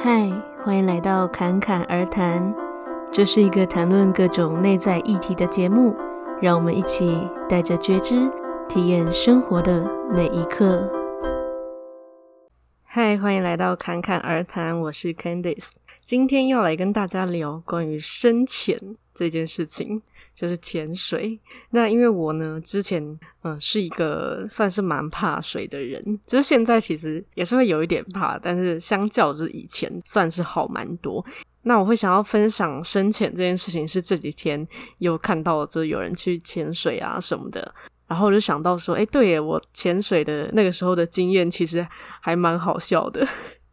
嗨，欢迎来到侃侃而谈。这是一个谈论各种内在议题的节目，让我们一起带着觉知，体验生活的每一刻。嗨，欢迎来到侃侃而谈，我是 Candice，今天要来跟大家聊关于深潜这件事情。就是潜水。那因为我呢，之前嗯、是一个算是蛮怕水的人，就是现在其实也是会有一点怕，但是相较之以前算是好蛮多。那我会想要分享深潜这件事情，是这几天又看到就有人去潜水啊什么的，然后我就想到说，哎，对耶，我潜水的那个时候的经验其实还蛮好笑的。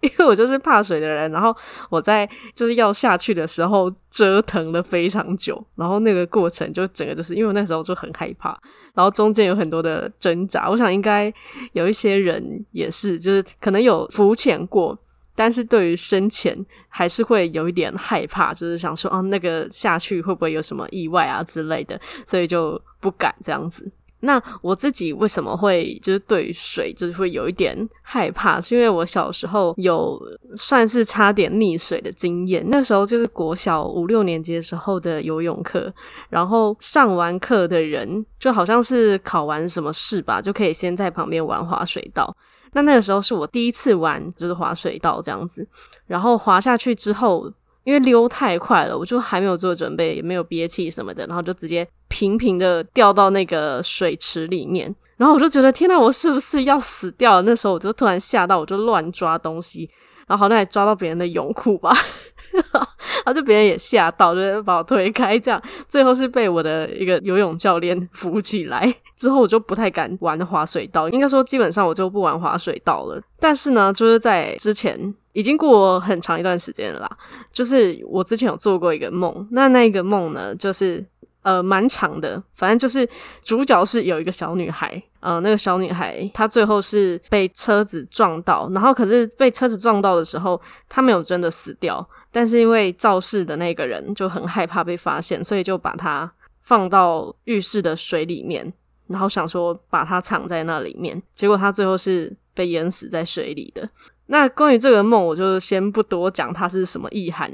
因为我就是怕水的人，然后我在就是要下去的时候折腾了非常久，然后那个过程就整个就是因为我那时候就很害怕，然后中间有很多的挣扎。我想应该有一些人也是，就是可能有浮潜过，但是对于深潜还是会有一点害怕，就是想说啊，那个下去会不会有什么意外啊之类的，所以就不敢这样子。那我自己为什么会就是对水就是会有一点害怕？是因为我小时候有算是差点溺水的经验。那时候就是国小五六年级的时候的游泳课，然后上完课的人就好像是考完什么试吧，就可以先在旁边玩滑水道。那那个时候是我第一次玩就是滑水道这样子，然后滑下去之后。因为溜太快了，我就还没有做准备，也没有憋气什么的，然后就直接平平的掉到那个水池里面，然后我就觉得天呐，我是不是要死掉了？那时候我就突然吓到，我就乱抓东西，然后好像还抓到别人的泳裤吧，然后就别人也吓到，就把我推开，这样最后是被我的一个游泳教练扶起来。之后我就不太敢玩滑水道，应该说基本上我就不玩滑水道了。但是呢，就是在之前。已经过很长一段时间了啦，就是我之前有做过一个梦，那那个梦呢，就是呃蛮长的，反正就是主角是有一个小女孩，呃那个小女孩她最后是被车子撞到，然后可是被车子撞到的时候，她没有真的死掉，但是因为肇事的那个人就很害怕被发现，所以就把她放到浴室的水里面，然后想说把她藏在那里面，结果她最后是被淹死在水里的。那关于这个梦，我就先不多讲它是什么意涵。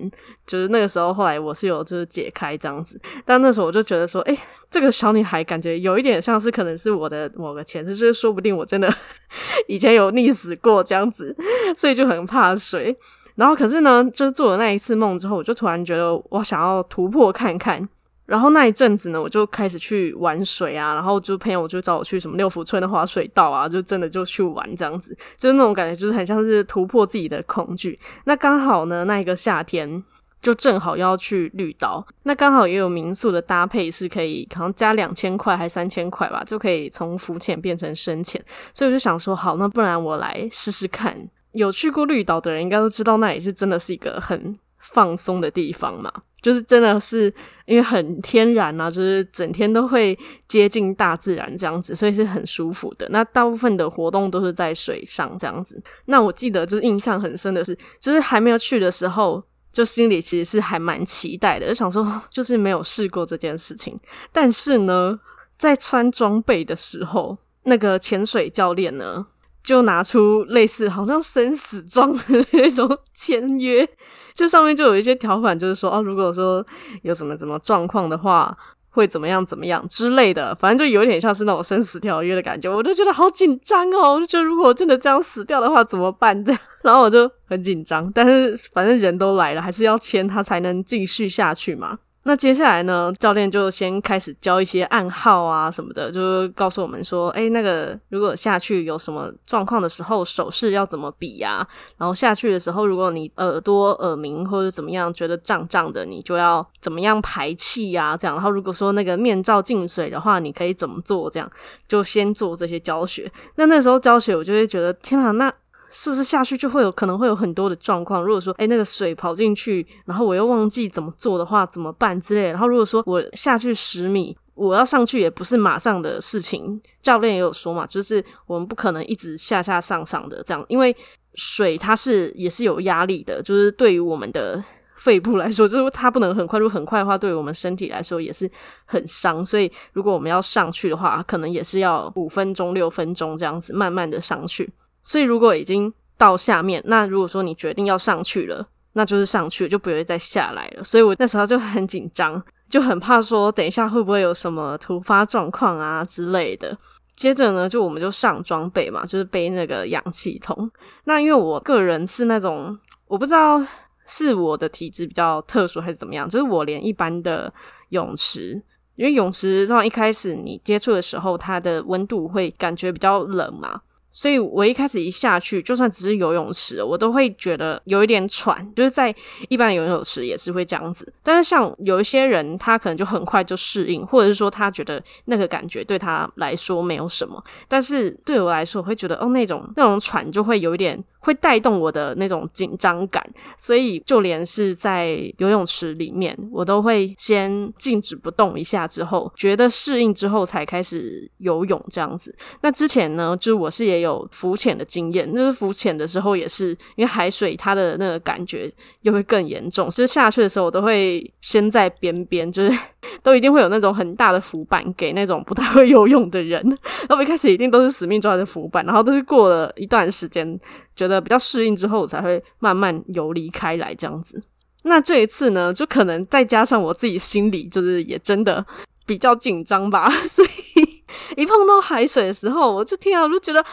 就是那个时候，后来我是有就是解开这样子，但那时候我就觉得说，诶，这个小女孩感觉有一点像是可能是我的某个前世，就是说不定我真的 以前有溺死过这样子，所以就很怕水。然后可是呢，就是做了那一次梦之后，我就突然觉得我想要突破看看。然后那一阵子呢，我就开始去玩水啊，然后就朋友就找我去什么六福村的滑水道啊，就真的就去玩这样子，就是那种感觉，就是很像是突破自己的恐惧。那刚好呢，那一个夏天就正好要去绿岛，那刚好也有民宿的搭配是可以，好像加两千块还三千块吧，就可以从浮潜变成深潜。所以我就想说，好，那不然我来试试看。有去过绿岛的人应该都知道，那里是真的是一个很放松的地方嘛。就是真的是因为很天然啊，就是整天都会接近大自然这样子，所以是很舒服的。那大部分的活动都是在水上这样子。那我记得就是印象很深的是，就是还没有去的时候，就心里其实是还蛮期待的，就想说 就是没有试过这件事情。但是呢，在穿装备的时候，那个潜水教练呢，就拿出类似好像生死状的那种签约，就上面就有一些条款，就是说哦，如果说有什么什么状况的话，会怎么样怎么样之类的，反正就有点像是那种生死条约的感觉。我就觉得好紧张哦，就如果真的这样死掉的话怎么办？这样，然后我就很紧张，但是反正人都来了，还是要签，他才能继续下去嘛。那接下来呢，教练就先开始教一些暗号啊什么的，就告诉我们说，哎，那个如果下去有什么状况的时候，手势要怎么比呀？然后下去的时候，如果你耳朵耳鸣或者怎么样，觉得胀胀的，你就要怎么样排气呀？这样。然后如果说那个面罩进水的话，你可以怎么做？这样就先做这些教学。那那时候教学，我就会觉得，天啊，那。是不是下去就会有可能会有很多的状况？如果说，诶，那个水跑进去，然后我又忘记怎么做的话，怎么办之类。然后如果说我下去十米，我要上去也不是马上的事情。教练也有说嘛，就是我们不可能一直下下上上的这样，因为水它是也是有压力的，就是对于我们的肺部来说，就是它不能很快，如果很快的话，对于我们身体来说也是很伤。所以如果我们要上去的话，可能也是要五分钟、六分钟这样子，慢慢的上去。所以，如果已经到下面。那如果说你决定要上去了，那就是上去了，就不会再下来了。所以我那时候就很紧张，就很怕说等一下会不会有什么突发状况啊之类的。接着呢，就我们就上装备嘛，就是背那个氧气筒。那因为我个人是那种，我不知道是我的体质比较特殊还是怎么样，就是我连一般的泳池，因为泳池通常一开始你接触的时候，它的温度会感觉比较冷嘛。所以我一开始一下去，就算只是游泳池，我都会觉得有一点喘，就是在一般的游泳池也是会这样子。但是像有一些人，他可能就很快就适应，或者是说他觉得那个感觉对他来说没有什么。但是对我来说，我会觉得哦，那种那种喘就会有一点。会带动我的那种紧张感，所以就连是在游泳池里面，我都会先静止不动一下，之后觉得适应之后才开始游泳这样子。那之前呢，就是我是也有浮潜的经验，就是浮潜的时候也是因为海水它的那个感觉又会更严重，所以下去的时候我都会先在边边，就是都一定会有那种很大的浮板给那种不太会游泳的人。然后我一开始一定都是死命抓着浮板，然后都是过了一段时间。觉得比较适应之后，才会慢慢游离开来这样子。那这一次呢，就可能再加上我自己心里就是也真的比较紧张吧，所以一碰到海水的时候，我就天啊，我就觉得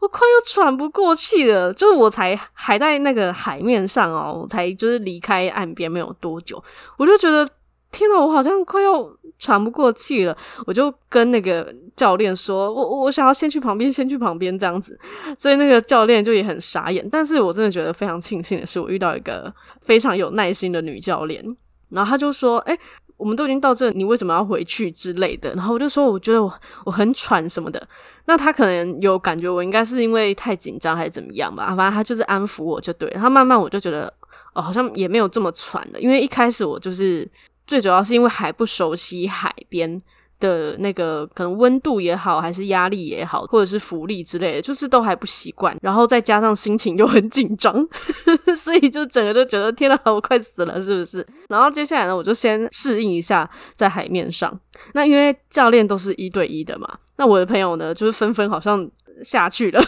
我快要喘不过气了。就是我才还在那个海面上哦，我才就是离开岸边没有多久，我就觉得。天呐，我好像快要喘不过气了，我就跟那个教练说，我我想要先去旁边，先去旁边这样子，所以那个教练就也很傻眼。但是我真的觉得非常庆幸的是，我遇到一个非常有耐心的女教练，然后他就说：“诶，我们都已经到这，你为什么要回去之类的？”然后我就说：“我觉得我我很喘什么的。”那他可能有感觉我应该是因为太紧张还是怎么样吧，反正他就是安抚我就对了。然后慢慢我就觉得哦，好像也没有这么喘了，因为一开始我就是。最主要是因为还不熟悉海边的那个可能温度也好，还是压力也好，或者是浮力之类的，就是都还不习惯。然后再加上心情又很紧张，所以就整个就觉得天哪，我快死了，是不是？然后接下来呢，我就先适应一下在海面上。那因为教练都是一对一的嘛，那我的朋友呢，就是纷纷好像下去了。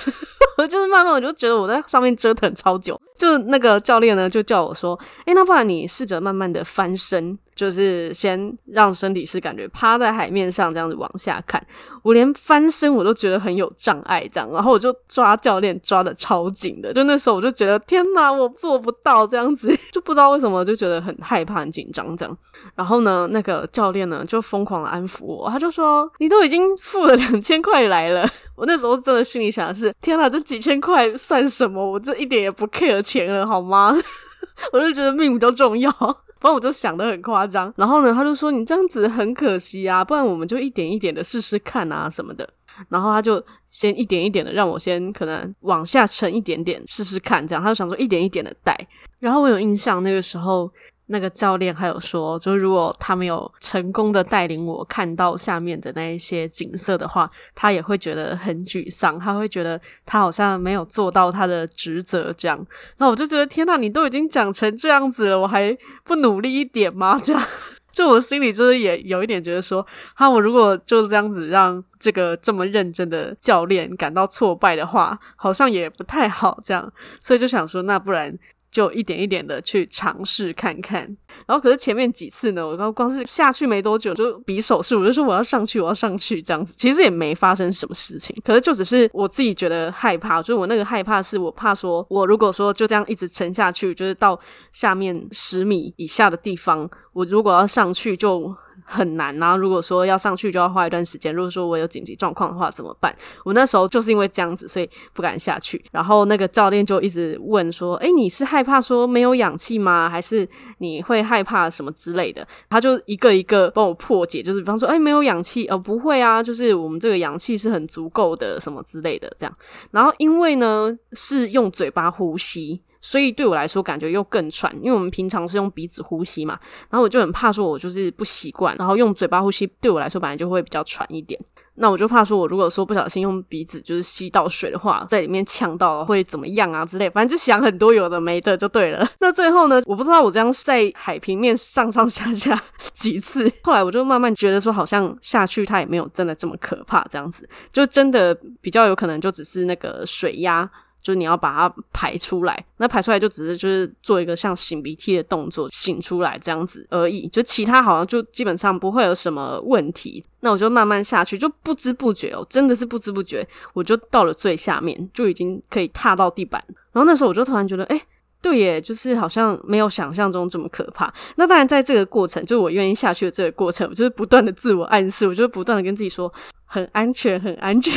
我 就是慢慢，我就觉得我在上面折腾超久。就那个教练呢，就叫我说：“诶，那不然你试着慢慢的翻身，就是先让身体是感觉趴在海面上，这样子往下看。”我连翻身我都觉得很有障碍，这样，然后我就抓教练抓的超紧的。就那时候我就觉得天哪，我做不到这样子，就不知道为什么就觉得很害怕、很紧张这样。然后呢，那个教练呢就疯狂的安抚我，他就说：“你都已经付了两千块来了。”我那时候真的心里想的是：“天哪，这几千块算什么？我这一点也不 care。”钱了好吗？我就觉得命比较重要，反正我就想得很夸张。然后呢，他就说你这样子很可惜啊，不然我们就一点一点的试试看啊什么的。然后他就先一点一点的让我先可能往下沉一点点试试看，这样他就想说一点一点的带。然后我有印象那个时候。那个教练还有说，就是如果他没有成功的带领我看到下面的那一些景色的话，他也会觉得很沮丧，他会觉得他好像没有做到他的职责这样。那我就觉得天呐，你都已经讲成这样子了，我还不努力一点吗？这样，就我心里就是也有一点觉得说，哈，我如果就这样子让这个这么认真的教练感到挫败的话，好像也不太好这样，所以就想说，那不然。就一点一点的去尝试看看，然后可是前面几次呢，我刚光是下去没多久就比手势，我就说我要上去，我要上去这样子，其实也没发生什么事情，可是就只是我自己觉得害怕，就是我那个害怕是我怕说，我如果说就这样一直沉下去，就是到下面十米以下的地方，我如果要上去就。很难啊！如果说要上去，就要花一段时间。如果说我有紧急状况的话，怎么办？我那时候就是因为这样子，所以不敢下去。然后那个教练就一直问说：“诶，你是害怕说没有氧气吗？还是你会害怕什么之类的？”他就一个一个帮我破解，就是比方说：“诶，没有氧气，哦，不会啊，就是我们这个氧气是很足够的，什么之类的这样。”然后因为呢是用嘴巴呼吸。所以对我来说，感觉又更喘，因为我们平常是用鼻子呼吸嘛，然后我就很怕说，我就是不习惯，然后用嘴巴呼吸对我来说，本来就会比较喘一点。那我就怕说，我如果说不小心用鼻子就是吸到水的话，在里面呛到会怎么样啊之类，反正就想很多有的没的就对了。那最后呢，我不知道我这样在海平面上上下下 几次，后来我就慢慢觉得说，好像下去它也没有真的这么可怕，这样子就真的比较有可能就只是那个水压。就你要把它排出来。那排出来就只是就是做一个像擤鼻涕的动作，擤出来这样子而已。就其他好像就基本上不会有什么问题。那我就慢慢下去，就不知不觉哦，真的是不知不觉，我就到了最下面，就已经可以踏到地板。然后那时候我就突然觉得，哎。对耶，就是好像没有想象中这么可怕。那当然，在这个过程，就是我愿意下去的这个过程，我就是不断的自我暗示，我就不断的跟自己说。很安全，很安全。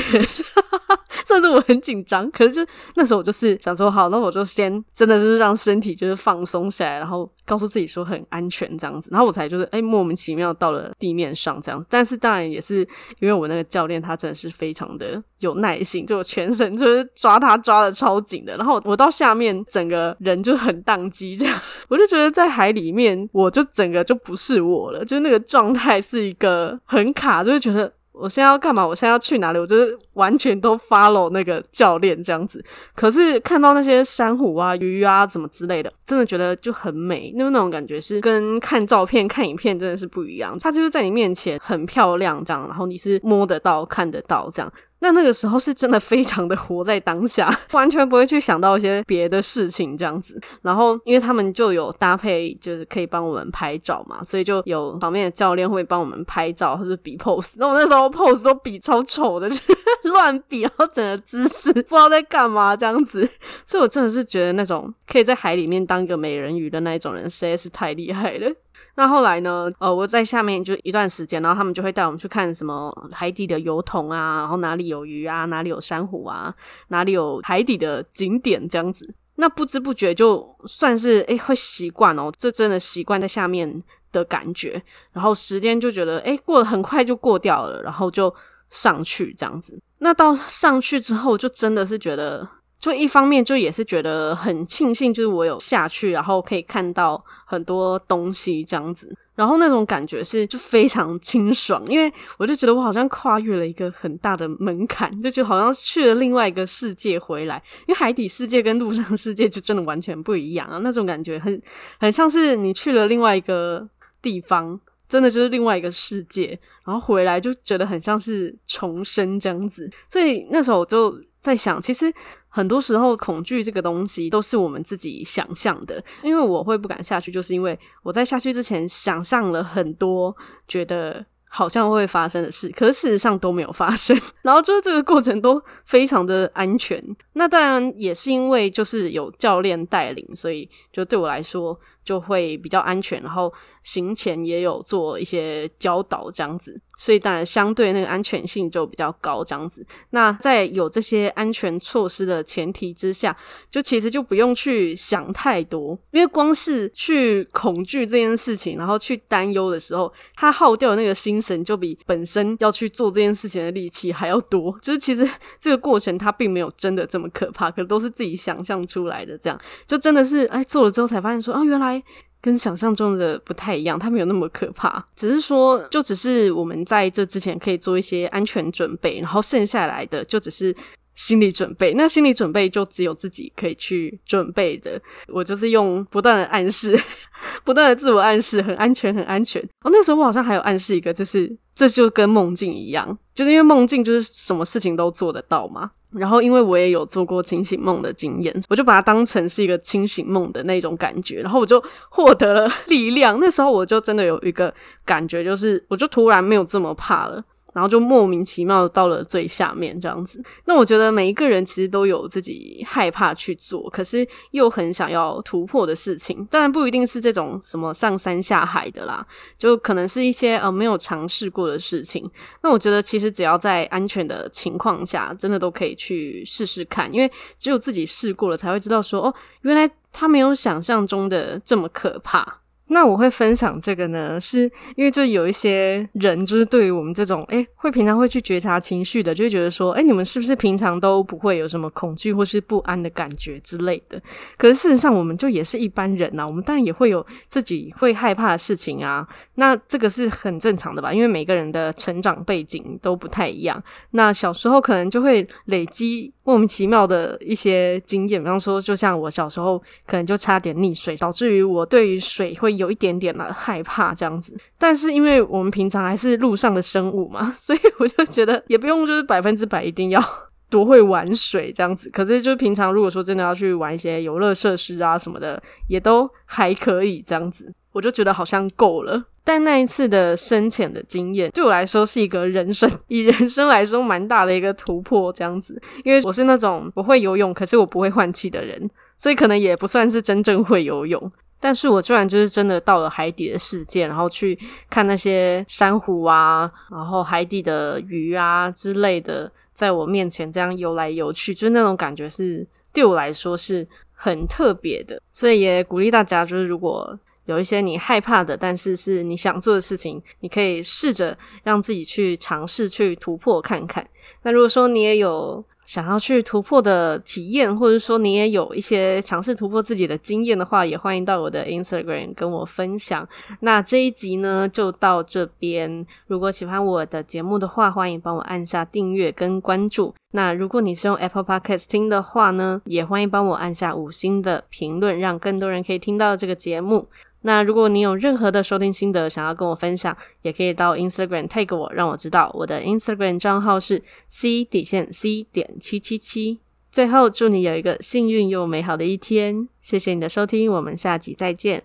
虽然说我很紧张，可是就那时候我就是想说，好，那我就先真的就是让身体就是放松下来，然后告诉自己说很安全这样子，然后我才就是哎莫名其妙到了地面上这样子。但是当然也是因为我那个教练他真的是非常的有耐心，就我全身就是抓他抓的超紧的，然后我到下面整个人就很宕机这样，我就觉得在海里面我就整个就不是我了，就那个状态是一个很卡，就是觉得。我现在要干嘛？我现在要去哪里？我就是完全都 follow 那个教练这样子。可是看到那些珊瑚啊、鱼啊怎么之类的，真的觉得就很美。那那种感觉是跟看照片、看影片真的是不一样。它就是在你面前很漂亮这样，然后你是摸得到、看得到这样。那那个时候是真的非常的活在当下，完全不会去想到一些别的事情这样子。然后因为他们就有搭配，就是可以帮我们拍照嘛，所以就有旁边的教练会帮我们拍照或者比 pose。那我那时候 pose 都比超丑的，就是乱比，然后整个姿势不知道在干嘛这样子。所以我真的是觉得那种可以在海里面当个美人鱼的那一种人实在是太厉害了。那后来呢？呃，我在下面就一段时间，然后他们就会带我们去看什么海底的油桶啊，然后哪里有鱼啊，哪里有珊瑚啊，哪里有海底的景点这样子。那不知不觉就算是诶会习惯哦，这真的习惯在下面的感觉。然后时间就觉得诶过得很快就过掉了，然后就上去这样子。那到上去之后，就真的是觉得。就一方面，就也是觉得很庆幸，就是我有下去，然后可以看到很多东西这样子，然后那种感觉是就非常清爽，因为我就觉得我好像跨越了一个很大的门槛，就就好像去了另外一个世界回来，因为海底世界跟陆上世界就真的完全不一样啊，那种感觉很很像是你去了另外一个地方，真的就是另外一个世界，然后回来就觉得很像是重生这样子，所以那时候我就在想，其实。很多时候，恐惧这个东西都是我们自己想象的。因为我会不敢下去，就是因为我在下去之前想象了很多，觉得。好像会发生的事，可是事实上都没有发生。然后就是这个过程都非常的安全。那当然也是因为就是有教练带领，所以就对我来说就会比较安全。然后行前也有做一些教导这样子，所以当然相对那个安全性就比较高这样子。那在有这些安全措施的前提之下，就其实就不用去想太多，因为光是去恐惧这件事情，然后去担忧的时候，他耗掉的那个心。神就比本身要去做这件事情的力气还要多，就是其实这个过程它并没有真的这么可怕，可都是自己想象出来的。这样就真的是哎，做了之后才发现说啊，原来跟想象中的不太一样，它没有那么可怕。只是说，就只是我们在这之前可以做一些安全准备，然后剩下来的就只是。心理准备，那心理准备就只有自己可以去准备的。我就是用不断的暗示，不断的自我暗示，很安全，很安全。哦，那时候我好像还有暗示一个，就是这就跟梦境一样，就是因为梦境就是什么事情都做得到嘛。然后因为我也有做过清醒梦的经验，我就把它当成是一个清醒梦的那种感觉，然后我就获得了 力量。那时候我就真的有一个感觉，就是我就突然没有这么怕了。然后就莫名其妙到了最下面这样子。那我觉得每一个人其实都有自己害怕去做，可是又很想要突破的事情。当然不一定是这种什么上山下海的啦，就可能是一些呃没有尝试过的事情。那我觉得其实只要在安全的情况下，真的都可以去试试看，因为只有自己试过了，才会知道说哦，原来它没有想象中的这么可怕。那我会分享这个呢，是因为就有一些人，就是对于我们这种诶会平常会去觉察情绪的，就会觉得说，诶你们是不是平常都不会有什么恐惧或是不安的感觉之类的？可是事实上，我们就也是一般人呐，我们当然也会有自己会害怕的事情啊。那这个是很正常的吧？因为每个人的成长背景都不太一样。那小时候可能就会累积莫名其妙的一些经验，比方说，就像我小时候可能就差点溺水，导致于我对于水会。有一点点的害怕这样子，但是因为我们平常还是陆上的生物嘛，所以我就觉得 也不用就是百分之百一定要多会玩水这样子。可是就平常如果说真的要去玩一些游乐设施啊什么的，也都还可以这样子。我就觉得好像够了。但那一次的深潜的经验，对我来说是一个人生，以人生来说蛮大的一个突破这样子。因为我是那种不会游泳，可是我不会换气的人，所以可能也不算是真正会游泳。但是我居然就是真的到了海底的世界，然后去看那些珊瑚啊，然后海底的鱼啊之类的，在我面前这样游来游去，就是那种感觉是对我来说是很特别的。所以也鼓励大家，就是如果有一些你害怕的，但是是你想做的事情，你可以试着让自己去尝试去突破看看。那如果说你也有想要去突破的体验，或者说你也有一些尝试突破自己的经验的话，也欢迎到我的 Instagram 跟我分享。那这一集呢，就到这边。如果喜欢我的节目的话，欢迎帮我按下订阅跟关注。那如果你是用 Apple Podcast 听的话呢，也欢迎帮我按下五星的评论，让更多人可以听到这个节目。那如果你有任何的收听心得想要跟我分享，也可以到 Instagram tag 我，让我知道。我的 Instagram 账号是 C 底线 C 点七七七。最后，祝你有一个幸运又美好的一天。谢谢你的收听，我们下集再见。